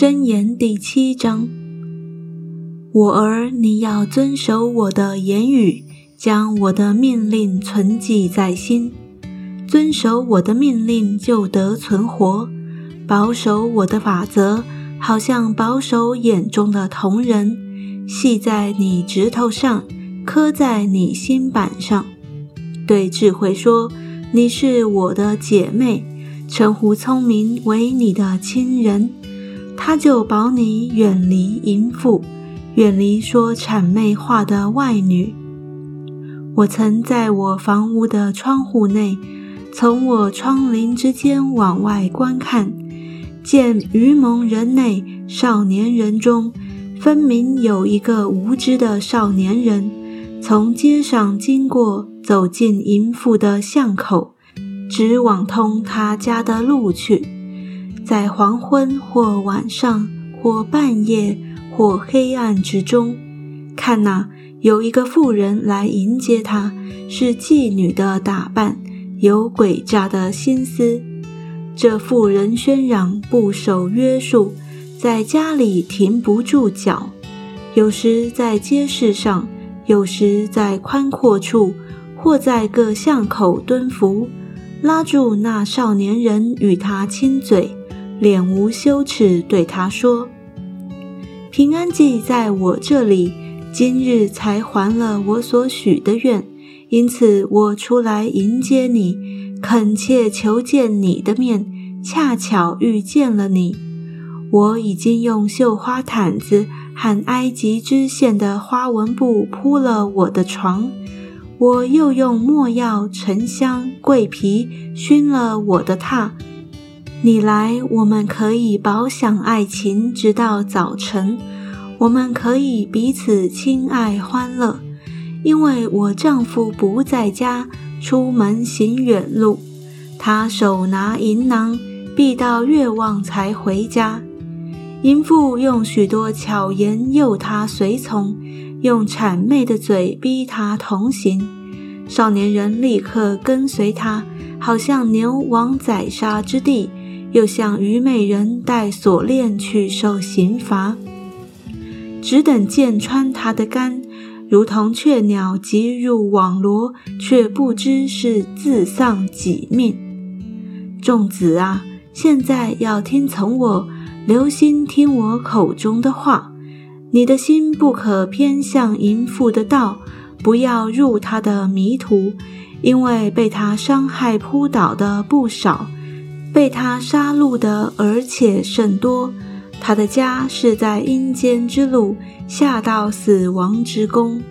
箴言第七章：我儿，你要遵守我的言语，将我的命令存记在心。遵守我的命令，就得存活；保守我的法则，好像保守眼中的瞳人，系在你指头上，刻在你心板上。对智慧说：“你是我的姐妹。”称呼聪明为你的亲人。他就保你远离淫妇，远离说谄媚话的外女。我曾在我房屋的窗户内，从我窗棂之间往外观看，见愚蒙人内少年人中，分明有一个无知的少年人，从街上经过，走进淫妇的巷口，直往通他家的路去。在黄昏或晚上或半夜或黑暗之中，看哪，有一个妇人来迎接他，是妓女的打扮，有诡诈的心思。这妇人喧嚷，不守约束，在家里停不住脚，有时在街市上，有时在宽阔处，或在各巷口蹲伏，拉住那少年人与他亲嘴。脸无羞耻，对他说：“平安记在我这里，今日才还了我所许的愿，因此我出来迎接你，恳切求见你的面，恰巧遇见了你。我已经用绣花毯子和埃及织线的花纹布铺了我的床，我又用墨药、沉香、桂皮熏了我的榻。”你来，我们可以饱享爱情，直到早晨。我们可以彼此亲爱欢乐，因为我丈夫不在家，出门行远路。他手拿银囊，必到月望才回家。淫妇用许多巧言诱他随从，用谄媚的嘴逼他同行。少年人立刻跟随他，好像牛往宰杀之地。又像虞美人戴锁链去受刑罚，只等剑穿他的肝，如同雀鸟急入网罗，却不知是自丧己命。众子啊，现在要听从我，留心听我口中的话。你的心不可偏向淫妇的道，不要入他的迷途，因为被他伤害扑倒的不少。被他杀戮的，而且甚多。他的家是在阴间之路，下到死亡之宫。